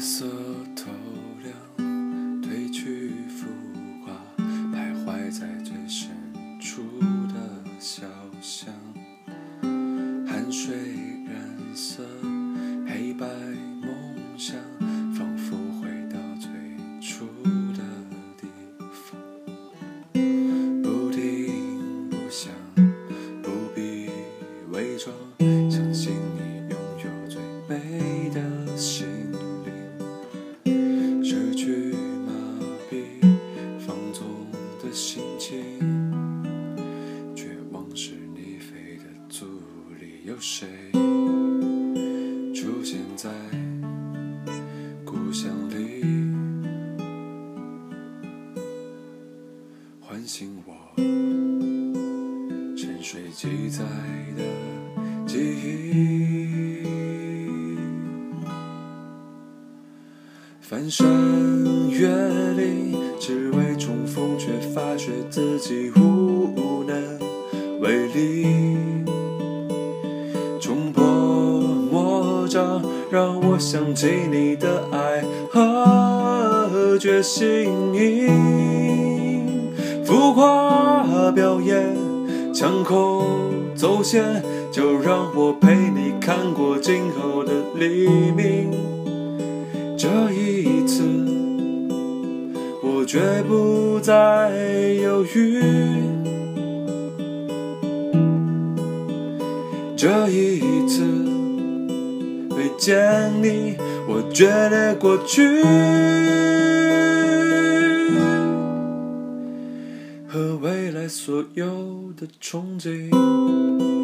夜色透亮褪去浮华徘徊在最深处的小巷汗水染色黑白梦想仿佛回到最初的地方。不停不想不必伪装相信你拥有最美的心纵的心情，绝望是你飞的阻力。有谁出现在故乡里，唤醒我沉睡记载的记忆？翻山越岭，自己无能为力。冲破魔障，让我想起你的爱和决心。浮夸表演，枪口走线，就让我陪你看过今后的黎明。这一，绝不再犹豫。这一次，没见你，我决裂过去和未来所有的憧憬。